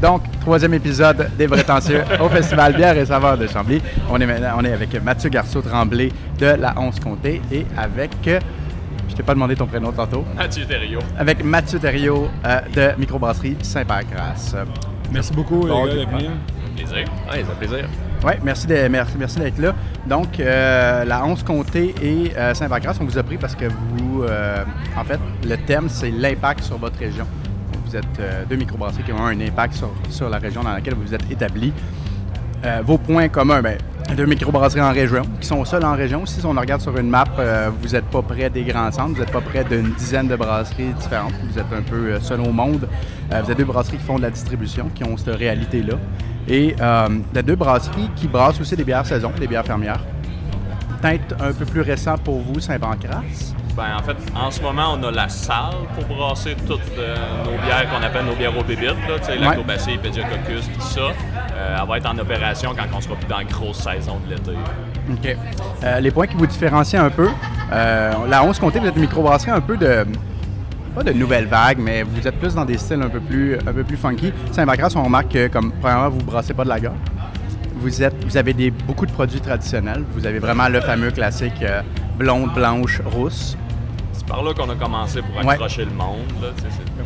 Donc, troisième épisode des Prétentieux au Festival Bière et Saveurs de Chambly. On est, maintenant- on est avec Mathieu Garceau-Tremblay de la 11 Comté et avec... euh, je t'ai pas demandé ton prénom tantôt. Mathieu Thériault. Avec Mathieu Thériault euh, de Microbrasserie Saint-Pancras. Merci beaucoup, Bon, les gars, d'être. Plaisir. Oui, ça fait plaisir. Oui, merci de- merci, merci d'être là. Donc, euh, la 11 Comté et euh, Saint-Pancras, on vous a pris parce que vous, euh, en fait, le thème, c'est l'impact sur votre région. Vous êtes euh, deux microbrasseries qui ont un impact sur, la région dans laquelle vous êtes établis. Euh, vos points communs, ben, deux microbrasseries en région, qui sont seules en région. Si on regarde sur une map, euh, vous n'êtes pas près des grands centres, vous n'êtes pas près d'une dizaine de brasseries différentes. Vous êtes un peu seul au monde. Vous êtes deux brasseries qui font de la distribution, qui ont cette réalité-là. Et vous êtes deux brasseries qui brassent aussi des bières saison, des bières fermières. Peut-être un peu plus récent pour vous, Saint-Pancras. Ben, en fait, en ce moment, on a la salle pour brasser toutes euh, nos bières qu'on appelle nos bières aux bébites, là, sais, Ouais. lactobacille, pédiococus, tout ça. Euh, elle va être en opération quand on sera plus dans la grosse saison de l'été. OK. Euh, les points qui vous différencient un peu, la 11 Comté, vous êtes une microbrasserie un peu de. Pas de nouvelle vague, mais vous êtes plus dans des styles un peu plus, un peu plus funky. Saint-Pancras, on remarque que, comme, premièrement, vous ne brassez pas de la Vous, êtes, vous avez des, beaucoup de produits traditionnels. Vous avez vraiment le fameux classique euh, blonde, blanche, rousse. C'est par là qu'on a commencé pour Ouais. accrocher le monde. Là,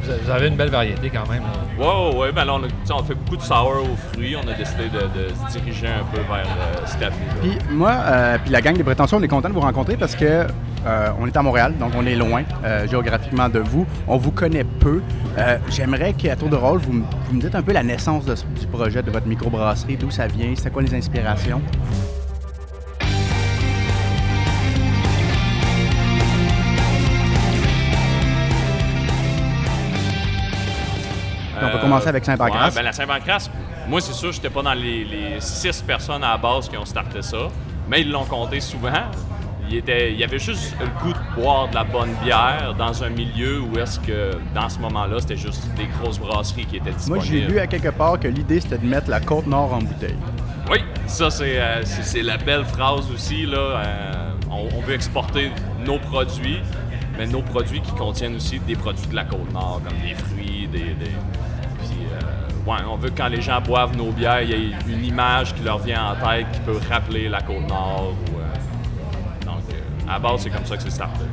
Vous avez- Vous avez une belle variété quand même. là. Ouais, ouais, ouais. Ben là, on, a, on fait beaucoup de sour aux fruits. On a décidé de, de se diriger un peu vers euh, cette avenue-là. Puis moi, euh, puis la gang des prétentions, on est content de vous rencontrer parce que euh, on est à Montréal, donc on est loin euh, géographiquement de vous. On vous connaît peu. Euh, J'aimerais qu'à tour de rôle, vous, me- vous me dites un peu la naissance de ce- du projet de votre microbrasserie, d'où ça vient, c'est quoi les inspirations? On peut commencer avec Saint-Pancras. Ouais, ben la Saint-Pancras, moi, c'est sûr, j'étais pas dans les, les six personnes à la base qui ont starté ça, mais ils l'ont compté souvent. Il, était, il y avait juste le goût de boire de la bonne bière dans un milieu où est-ce que, dans ce moment-là, c'était juste des grosses brasseries qui étaient Moi, disponibles. j'ai lu à quelque part que l'idée, c'était de mettre la Côte-Nord en bouteille. Oui, ça, c'est euh, c'est- la belle phrase aussi. Là. Euh, on, on veut exporter nos produits, mais nos produits qui contiennent aussi des produits de la Côte-Nord, comme des fruits, des... euh, ouais, on veut que quand les gens boivent nos bières, il y ait une image qui leur vient en tête qui peut rappeler la Côte-Nord. euh, donc, euh, à la base, c'est comme ça que c'est starté.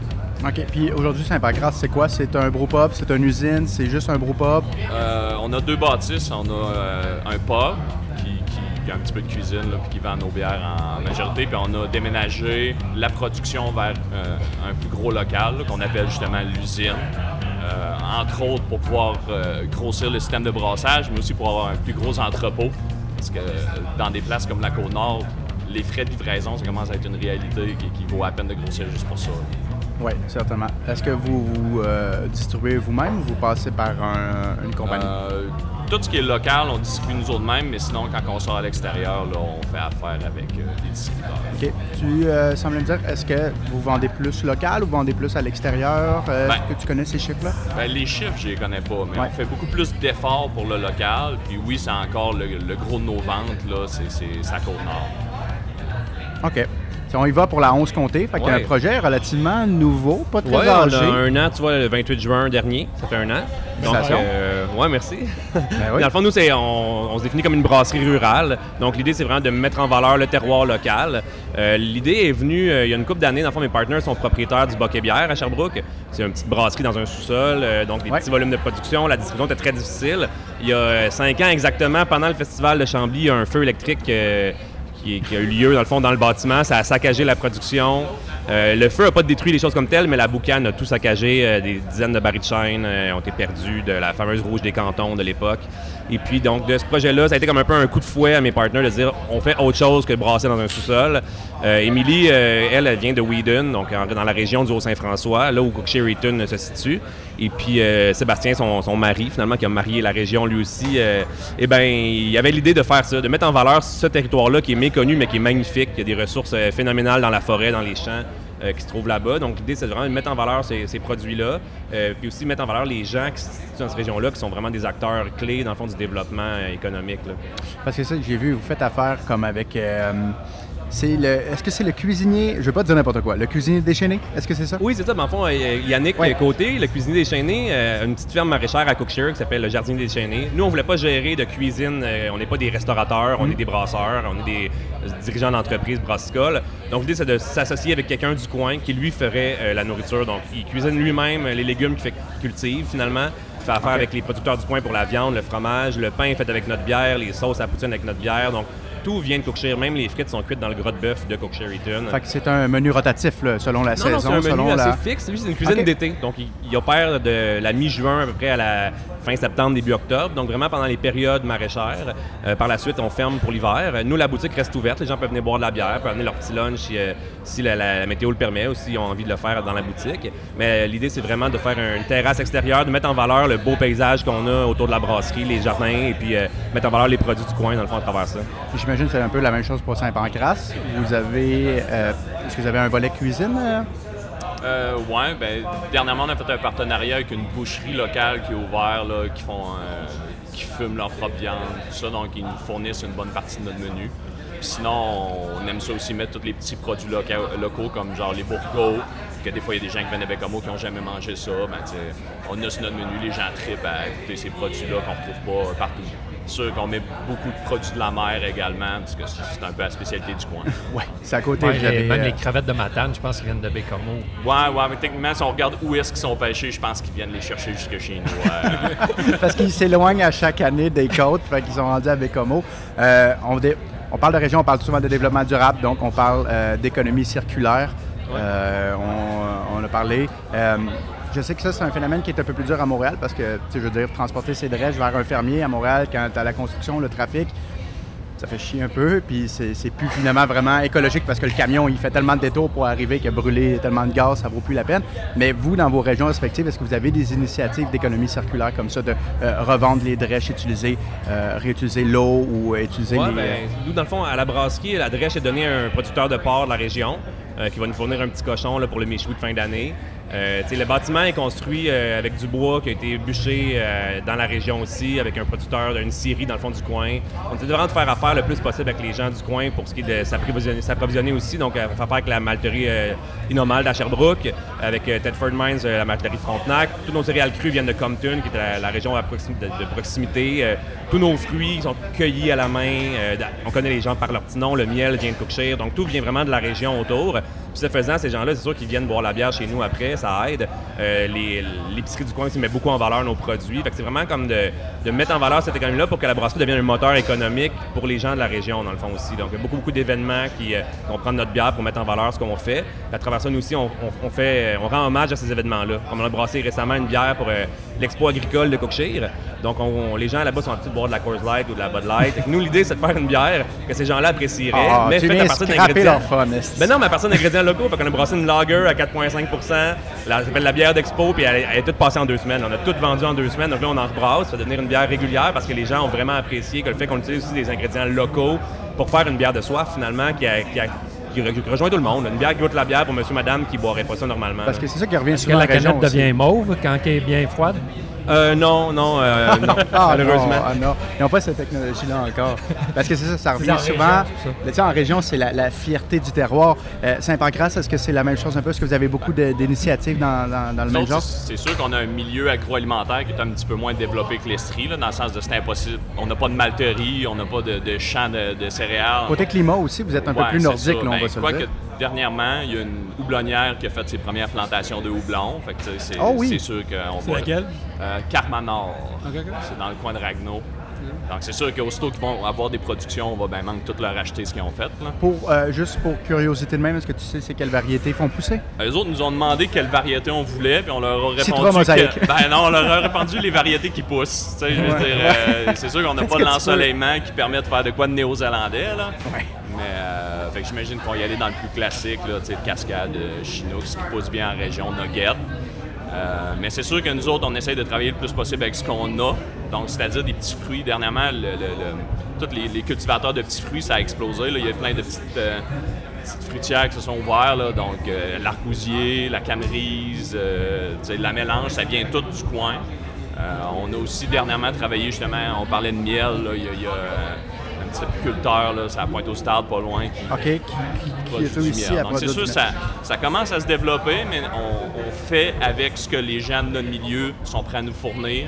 OK. Puis aujourd'hui, Saint-Pancras, c'est quoi? C'est un brewpub, c'est une usine, c'est juste un brewpub? Euh, on a deux bâtisses. On a un pub qui, qui- qui a un petit peu de cuisine là, puis qui vend nos bières en majorité. Puis on a déménagé la production vers un plus gros local qu'on appelle justement l'usine. Euh, entre autres pour pouvoir euh, grossir le système de brassage, mais aussi pour avoir un plus gros entrepôt. Parce que euh, dans des places comme la Côte-Nord, les frais de livraison, ça commence à être une réalité qui, qui vaut à peine de grossir juste pour ça. Oui, certainement. Est-ce que vous vous distribuez vous-même ou vous passez par un- une compagnie? Tout ce qui est local, on distribue nous autres mêmes, mais sinon, quand on sort à l'extérieur, là, on fait affaire avec euh, des distributeurs. OK. Tu euh, sembles me dire, est-ce que vous vendez plus local ou vous vendez plus à l'extérieur? Euh, Ben. Est-ce que tu connais ces chiffres-là? Ben, les chiffres, je les connais pas, mais Ouais. on fait beaucoup plus d'efforts pour le local. Puis oui, c'est encore le, le gros de nos ventes, là, c'est, c'est, c'est à Côte-Nord. OK. On y va pour la 11 comté, fait qu'il y a un projet relativement nouveau, pas très Ouais, on âgé. a un an, tu vois, le 28 juin dernier, ça fait un an. Donc, euh, ouais, merci. Ben oui. Dans le fond, nous, on, on se définit comme une brasserie rurale. Donc, l'idée, c'est vraiment de mettre en valeur le terroir local. Euh, l'idée est venue euh, il y a une couple d'années. Dans le fond, mes partenaires sont propriétaires du Boquet Bière à Sherbrooke. C'est une petite brasserie dans un sous-sol, donc des Ouais. petits volumes de production. La distribution était très difficile. Il y a cinq ans exactement, pendant le festival de Chambly, il y a un feu électrique qui, a eu lieu, dans le fond, dans le bâtiment. Ça a saccagé la production. Euh, le feu n'a pas détruit les choses comme telles, mais la boucane a tout saccagé. Euh, des dizaines de barils de chêne euh, ont été perdus de la fameuse rouge des cantons de l'époque. Et puis, donc, de ce projet-là, ça a été comme un peu un coup de fouet à mes partenaires de dire on fait autre chose que brasser dans un sous-sol. Émilie, elle, elle vient de Whedon, donc dans la région du Haut-Saint-François, là où Sherryton se situe. Et puis, Sébastien, son, son mari, finalement, qui a marié la région lui aussi, eh bien, il avait l'idée de faire ça, de mettre en valeur ce territoire-là qui est méconnu, mais qui est magnifique. Il y a des ressources phénoménales dans la forêt, dans les champs. Euh, qui se trouvent là-bas. Donc, l'idée, c'est vraiment de mettre en valeur ces, produits-là, euh, puis aussi mettre en valeur les gens qui situent dans cette région-là, qui sont vraiment des acteurs clés, dans le fond, du développement euh, économique. Parce que ça, j'ai vu, vous faites affaire comme avec. C'est le. Est-ce que c'est le cuisinier, je vais pas te dire n'importe quoi, le cuisinier déchaîné, est-ce que c'est ça? Oui, c'est ça. Mais en fond, euh, Yannick Côté, le cuisinier déchaîné, euh, une petite ferme maraîchère à Cookshire qui s'appelle le Jardin déchaîné. Nous, on voulait pas gérer de cuisine. euh, on n'est pas des restaurateurs, on Mhm. est des brasseurs, on est des dirigeants d'entreprise brassicole. Donc, l'idée, c'est de s'associer avec quelqu'un du coin qui, lui, ferait euh, la nourriture. Donc, il cuisine lui-même les légumes qu'il cultive, finalement. Il fait affaire avec les producteurs du coin pour la viande, le fromage, le pain fait avec notre bière, les sauces à poutine avec notre bière. Donc, tout vient de Cookshire. Même les frites sont cuites dans le gros de bœuf de Cookshire Eaton. Fait que c'est un menu rotatif, là, selon la Non, non, saison, c'est un selon menu la. assez fixe. Lui, c'est une cuisine d'été. Donc, il, il opère de la mi-juin à peu près à la fin septembre, début octobre. Donc, vraiment pendant les périodes maraîchères. Euh, par la suite, on ferme pour l'hiver. Nous, la boutique reste ouverte. Les gens peuvent venir boire de la bière, peuvent amener leur petit lunch si, euh, si la, la- la météo le permet ou s'ils ont envie de le faire dans la boutique. Mais euh, l'idée, c'est vraiment de faire une terrasse extérieure, de mettre en valeur le beau paysage qu'on a autour de la brasserie, les jardins, et puis euh, mettre en valeur les produits du coin, dans le fond, à travers ça. J'imagine que c'est un peu la même chose pour Saint-Pancras. Vous avez. euh, Est-ce que vous avez un volet cuisine? euh? Euh, ouais, ben, dernièrement, on a fait un partenariat avec une boucherie locale qui est ouverte, qui font, qui fument leur propre viande, tout ça, donc ils nous fournissent une bonne partie de notre menu. Puis sinon, on aime ça aussi mettre tous les petits produits loca- locaux, comme genre les bourgots, que des fois, il y a des gens qui viennent avec Homo qui n'ont jamais mangé ça. Ben, on a sur notre menu, les gens trippent à écouter ces produits-là qu'on ne retrouve pas partout. C'est sûr qu'on met beaucoup de produits de la mer également, parce que c'est un peu la spécialité du coin. Ouais, c'est à côté. Ouais, même euh, les crevettes de Matane, je pense qu'ils viennent de Bécomo. Ouais, ouais, mais techniquement, si on regarde où est-ce qu'ils sont pêchés, je pense qu'ils viennent les chercher jusque chez nous. euh. Parce qu'ils s'éloignent à chaque année des côtes, fait qu'ils sont rendus à Bécomo. Euh, on, dé- on parle de région, on parle souvent de développement durable, donc on parle euh, d'économie circulaire. Euh, on, on a parlé. Euh, je sais que ça, c'est un phénomène qui est un peu plus dur à Montréal parce que, tu sais, je veux dire, transporter ses drèches vers un fermier à Montréal, quand tu as la construction, le trafic, ça fait chier un peu, puis c'est plus finalement vraiment écologique parce que le camion, il fait tellement de détours pour arriver qu'il a brûlé tellement de gaz, ça vaut plus la peine. Mais vous, dans vos régions respectives, est-ce que vous avez des initiatives d'économie circulaire comme ça, de euh, revendre les drèches utilisées, euh, réutiliser l'eau ou euh, utiliser Ouais, les... ben, nous, dans le fond, à la brasserie, la drèche est donnée à un producteur de porc de la région euh, qui va nous fournir un petit cochon là, pour le méchoui de fin d'année. Euh, le bâtiment est construit euh, avec du bois qui a été bûché euh, dans la région aussi, avec un producteur d'une scierie dans le fond du coin. On essaie vraiment de faire affaire le plus possible avec les gens du coin pour ce qui est de s'approvisionner, aussi. Donc, on fait affaire avec la malterie Inomald à Sherbrooke, avec Tedford Mines, la malterie Frontenac. Tous nos céréales crues viennent de Compton, qui est la, région de, proximité. Tous nos fruits sont cueillis à la main. On connaît les gens par leur petit nom. Le miel vient de Cookshire. Donc, tout vient vraiment de la région autour. Puis, ce faisant, ces gens-là, c'est sûr qu'ils viennent boire la bière chez nous après. Ça aide. Euh, les- L'épicerie du coin aussi met beaucoup en valeur nos produits. Fait que c'est vraiment comme de, de mettre en valeur cette économie-là pour que la brasserie devienne un moteur économique pour les gens de la région, dans le fond aussi. Donc, il y a beaucoup, beaucoup d'événements qui euh, vont prendre notre bière pour mettre en valeur ce qu'on fait. Puis à travers ça, nous aussi, on, on- on fait, on rend hommage à ces événements-là. Comme on a brassé récemment une bière pour euh, l'expo agricole de Cookshire. Donc, on- on- les gens là-bas sont habitués de boire de la Coors Light ou de la Bud Light. Fait que nous, l'idée, c'est de faire une bière que ces gens-là apprécieraient, Ah, mais faite à partir d'ingrédients. Ben non, mais à partir d'ingrédients locaux. Fait qu'on a brassé une lager à 4,5 la, Ça s'appelle la bière d'expo, puis elle, elle est toute passée en deux semaines. On a tout vendu en deux semaines. Donc là, on en rebrasse. Ça va devenir une bière régulière parce que les gens ont vraiment apprécié que le fait qu'on utilise aussi des ingrédients locaux pour faire une bière de soif, finalement, qui, a- qui a- qui re- qui rejoint tout le monde. Une bière qui goûte la bière pour monsieur, madame qui boirait pas ça normalement. Parce que c'est ça qui revient Est-ce que la région canette aussi. devient mauve quand elle est bien froide? Euh, non, non, euh, non, Ah, malheureusement. Non, ah non, ils n'ont pas cette technologie-là encore. Parce que c'est ça, ça revient en souvent. région, ça. En région, c'est la, la fierté du terroir. Euh, Saint-Pancras, est-ce que c'est la même chose un peu? Est-ce que vous avez beaucoup d'initiatives dans, dans- dans le Nous même autres, genre? C'est sûr qu'on a un milieu agroalimentaire qui est un petit peu moins développé que l'Estrie, là, dans le sens de c'est impossible. On n'a pas de malterie, on n'a pas de, de champ de, de céréales. Côté climat aussi, vous êtes un peu plus nordique, là, on Ben, va se dire. que dernièrement, il y a une houblonnière qui a fait ses premières plantations de houblon. Fait que, sais, c'est Oh oui. c'est sûr qu'on C'est va. laquelle? Euh, Carmanor. Ok. C'est dans le coin de Ragno. Donc c'est sûr qu'aussitôt qu'ils vont avoir des productions, on va bien manque tout leur acheter ce qu'ils ont fait. Là. Pour, euh, juste pour curiosité de même, est-ce que tu sais c'est quelles variétés ils font pousser? Les autres nous ont demandé quelle variété on voulait, puis on leur a répondu. Que- ben non, on leur a répondu les variétés qui poussent. Tu sais, je veux Ouais. dire, euh, c'est sûr qu'on n'a pas de l'ensoleillement qui permet de faire de quoi de néo-zélandais. Là. Ouais. Mais euh, j'imagine qu'on y aller dans le plus classique, là, cascade, euh, Chinook, ce qui pousse bien en région, Nugget. Euh, mais c'est sûr que nous autres, on essaye de travailler le plus possible avec ce qu'on a. Donc, c'est-à-dire des petits fruits. Dernièrement, tous les, cultivateurs de petits fruits, ça a explosé. Il y a plein de petites, euh, fruitières qui se sont ouvertes. Donc, l'arcousier, la camerise, la mélange, ça vient tout du coin. On a aussi dernièrement travaillé justement, on parlait de miel. il y a, apiculteur, là, ça pointe au stade pas loin. Qui, OK, qui, qui, qui produit est à Donc, c'est sûr, ça, ça commence à se développer, mais on, on fait avec ce que les gens de notre milieu sont prêts à nous fournir.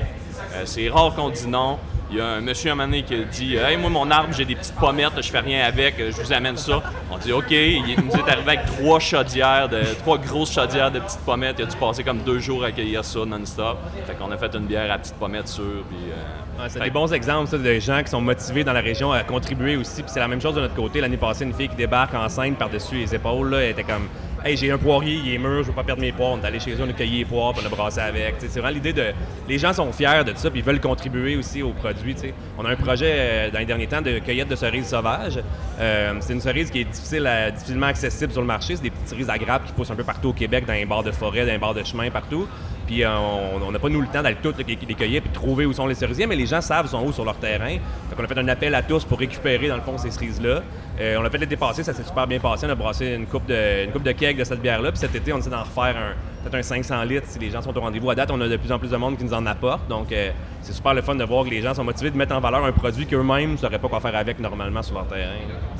Euh, c'est rare qu'on dit non. Il y a un monsieur à un moment donné qui a dit Hey, moi, mon arbre, j'ai des petites pommettes, je fais rien avec, je vous amène ça. On dit OK. Il nous est arrivé avec trois chaudières, de, trois grosses chaudières de petites pommettes. Il a dû passer comme deux jours à accueillir ça non-stop. Fait qu'on a fait une bière à petites pommettes sûres. Puis, euh, Ouais, c'est fait des bons exemples ça, de gens qui sont motivés dans la région à contribuer aussi. Puis c'est la même chose de notre côté. L'année passée, une fille qui débarque enceinte par-dessus les épaules, là, elle était comme Hey, j'ai un poirier, il est mûr, je veux pas perdre mes poires. On est allé chez eux, on a cueilli les poires, puis on a brassé avec. C'est vraiment l'idée de. Les gens sont fiers de ça, puis ils veulent contribuer aussi tu sais. On a un projet euh, dans les derniers temps de cueillette de cerises sauvages. Euh, c'est une cerise qui est difficile à- difficilement accessible sur le marché. C'est des petites cerises à grappes qui poussent un peu partout au Québec, dans les bords de forêt, dans les bords de chemin, partout. Puis euh, on on n'a pas nous le temps d'aller toutes les, cueillir puis de trouver où sont les cerisiers, mais les gens savent sont où sur leur terrain. Fait qu'on a fait un appel à tous pour récupérer dans le fond ces cerises-là. Euh, on l'a fait l'été passé, ça s'est super bien passé. On a brassé une coupe de une coupe de keg de cette bière-là. Puis cet été, on essaie d'en refaire un peut-être un 500 litres si les gens sont au rendez-vous. À date, on a de plus en plus de monde qui nous en apporte. Donc euh, c'est super le fun de voir que les gens sont motivés de mettre en valeur un produit qu'eux-mêmes ne sauraient pas quoi faire avec normalement sur leur terrain.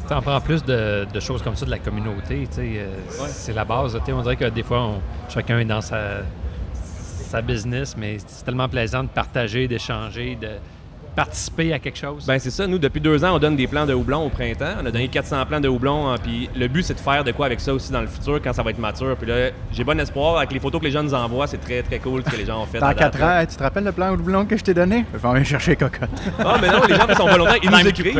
Tu en prends plus de, de choses comme ça de la communauté, c'est la base. On dirait que des fois, on- chacun est dans sa, sa business, mais c'est tellement plaisant de partager, d'échanger, de participer à quelque chose? Ben c'est ça. Nous, depuis deux ans, on donne des plans de houblon au printemps. On a donné 400 plans de houblon. hein, Puis le but, c'est de faire de quoi avec ça aussi dans le futur quand ça va être mature. Puis là, j'ai bon espoir. Avec les photos que les gens nous envoient, c'est très, très cool ce que les gens ont fait. Dans à date, 4 là. ans, tu te rappelles le plan au doublon que je t'ai donné? Je vais en chercher cocotte. Ah, mais non, les gens qui sont volontaires, ils nous écrivent.